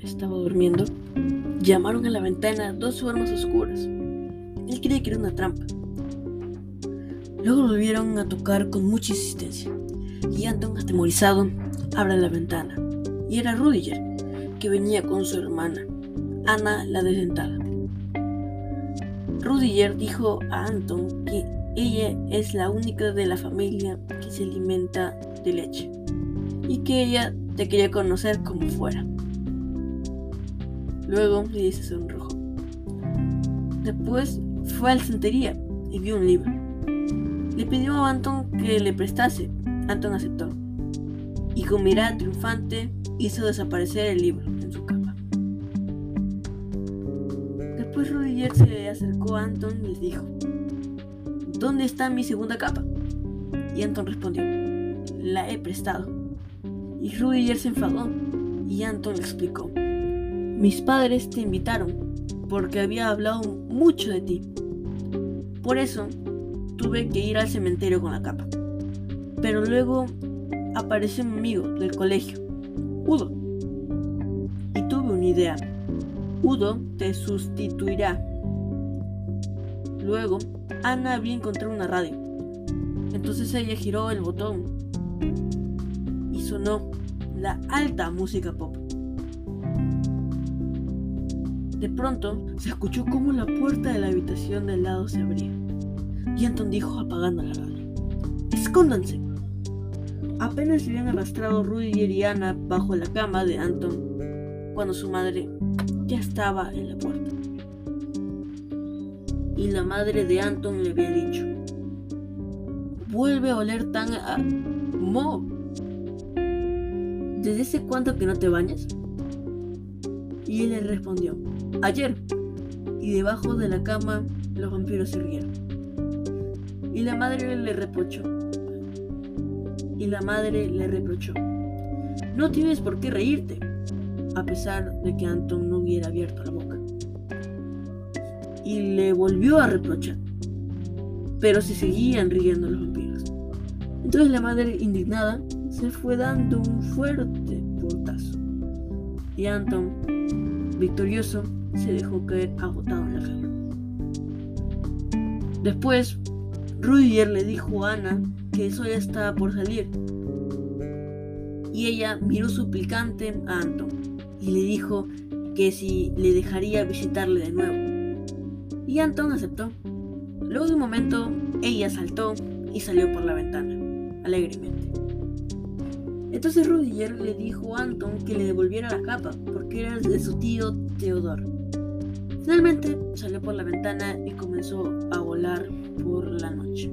estaba durmiendo, llamaron a la ventana dos formas oscuras. Él creía que era una trampa. Luego volvieron a tocar con mucha insistencia. Y Anton, atemorizado, abre la ventana. Y era Rudiger, que venía con su hermana, Ana la desdentada. Rudiger dijo a Anton que ella es la única de la familia que se alimenta de leche y que ella te quería conocer como fuera. Luego le dice sonrojo. Después fue a la santería y vio un libro. Le pidió a Anton que le prestase. Anton aceptó. Y con mirada triunfante hizo desaparecer el libro en su capa. Después Rudiger se acercó a Anton y le dijo, ¿Dónde está mi segunda capa? Y Anton respondió, la he prestado. Y Rudiger se enfadó y Anton le explicó, mis padres te invitaron porque había hablado mucho de ti. Por eso tuve que ir al cementerio con la capa. Pero luego apareció mi amigo del colegio, Udo. Y tuve una idea. Udo te sustituirá. Luego Ana había encontrado una radio. Entonces ella giró el botón y sonó la alta música pop. De pronto se escuchó como la puerta de la habitación del lado se abría. Y Anton dijo apagando la radio. ¡Escóndanse! Apenas se habían arrastrado Rudiger y Ana bajo la cama de Anton cuando su madre ya estaba en la puerta y la madre de Anton le había dicho, vuelve a oler tan a... Mo. ¿Desde hace cuánto que no te bañas? Y él le respondió, ayer. Y debajo de la cama los vampiros se rieron. Y la madre le reprochó. Y la madre le reprochó. No tienes por qué reírte, a pesar de que Anton no hubiera abierto la boca y le volvió a reprochar. Pero se seguían riendo los vampiros. Entonces la madre, indignada, se fue dando un fuerte portazo. Y Anton, victorioso, se dejó caer agotado en la cama. Después, Rudiger le dijo a Ana que eso ya estaba por salir. Y ella miró suplicante a Anton y le dijo que si le dejaría visitarle de nuevo y Anton aceptó. Luego de un momento, ella saltó y salió por la ventana, alegremente. Entonces Rudiger le dijo a Anton que le devolviera la capa, porque era de su tío Theodor. Finalmente salió por la ventana y comenzó a volar por la noche.